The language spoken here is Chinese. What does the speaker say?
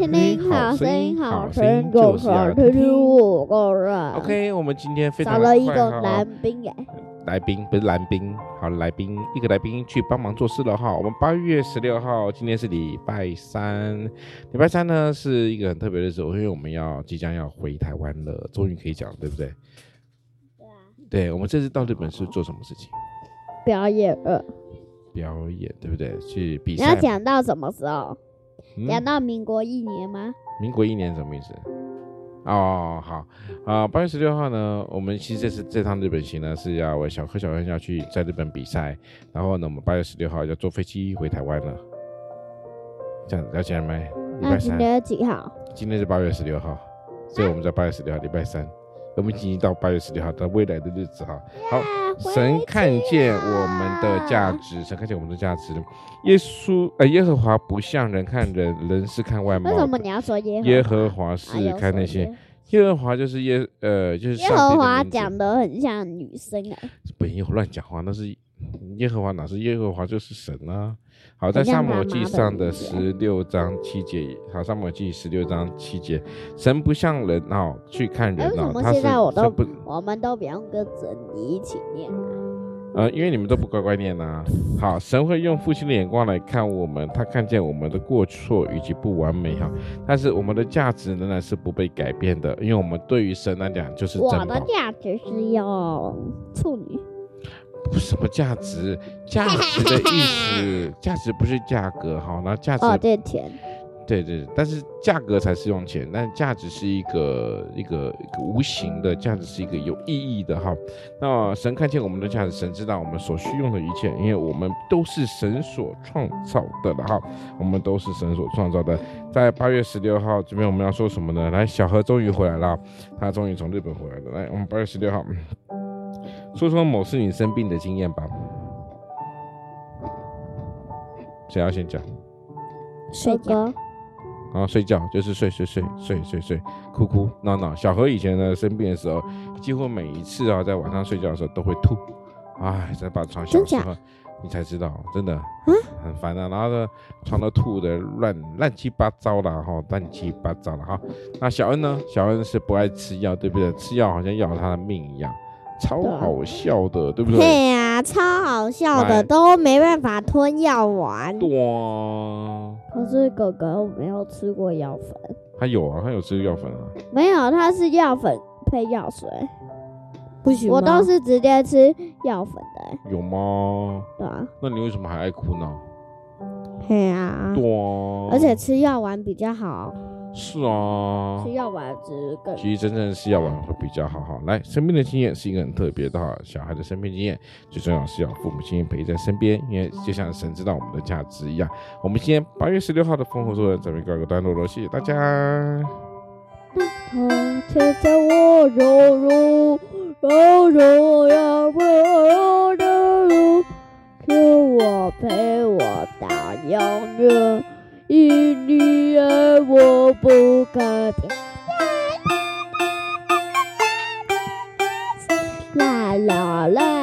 听听好声音，好声音就是要听听我个人。OK，我们今天非常少了一个来宾耶，来宾不是来宾，好来宾一个来宾去帮忙做事了哈。我们八月十六号，今天是礼拜三，礼拜三呢是一个很特别的日子，因为我们要即将要回台湾了，终于可以讲，对不对？对啊。对，我们这次到日本是做什么事情？表演了。表演对不对？去比赛。你要讲到什么时候？讲、嗯、到民国一年吗？民国一年什么意思？哦，好啊，八月十六号呢，我们其实这次这趟日本行呢是要小柯小恩要去在日本比赛，然后呢，我们八月十六号要坐飞机回台湾了。这样了解了没？礼拜三。今天几号？今天是八月十六号，所以我们在八月十六号礼拜三。我们已经到八月十六号，到未来的日子哈。好，神看见我们的价值，神看见我们的价值。耶稣，呃，耶和华不像人看人，人是看外貌。为什么你要说耶和华？耶和华是看那些。耶和华就是耶，呃，就是耶和华讲的很像女生啊。不要乱讲话，那是耶和华，哪是耶和华就是神啊。好，在撒母耳记上的十六章七节，好，撒母耳记十六章七节，神不像人哦，去看人哦。他现在我都不，我们都不用跟着你一起念啊。呃，因为你们都不乖乖念呐、啊。好，神会用父亲的眼光来看我们，他看见我们的过错以及不完美哈，但是我们的价值仍然是不被改变的，因为我们对于神来讲就是。我的价值是要处女。什么价值？价值的意思，价值不是价格哈。那价值哦，对钱，对对，但是价格才是用钱，但价值是一个一个一个无形的价值，是一个有意义的哈。那神看见我们的价值，神知道我们所需用的一切，因为我们都是神所创造的了哈。我们都是神所创造的。在八月十六号这边，我们要说什么呢？来，小何终于回来了，他终于从日本回来了。来，我们八月十六号。说说某次你生病的经验吧。谁要先讲？睡觉。啊，睡觉就是睡睡睡睡睡睡，哭哭闹闹。小何以前呢生病的时候，几乎每一次啊在晚上睡觉的时候都会吐。哎，在把床小时候，你才知道，真的，很烦啊。然后呢，床都吐的乱乱七八糟的哈，乱七八糟的哈。那小恩呢？小恩是不爱吃药，对不对？吃药好像要了他的命一样。超好笑的，对，对不对？对呀、啊，超好笑的，都没办法吞药丸。对啊。可是哥哥没有吃过药粉。他有啊，他有吃药粉啊。没有，他是药粉配药水。不行，我都是直接吃药粉的。有吗？对啊。那你为什么还爱哭呢？对啊。对啊。而且吃药丸比较好。是啊，吃药丸子更。其实真正是药丸会比较好哈。来，生病的经验是一个很特别的哈。小孩的生病经验最重要是要父母亲陪在身边，因为就像神知道我们的价值一样。我们今天八月十六号的丰禾硕恩这边告一个段落了，谢谢大家。牵着我柔柔柔柔呀，我的我陪我到永远。因你爱我不改变。啦啦啦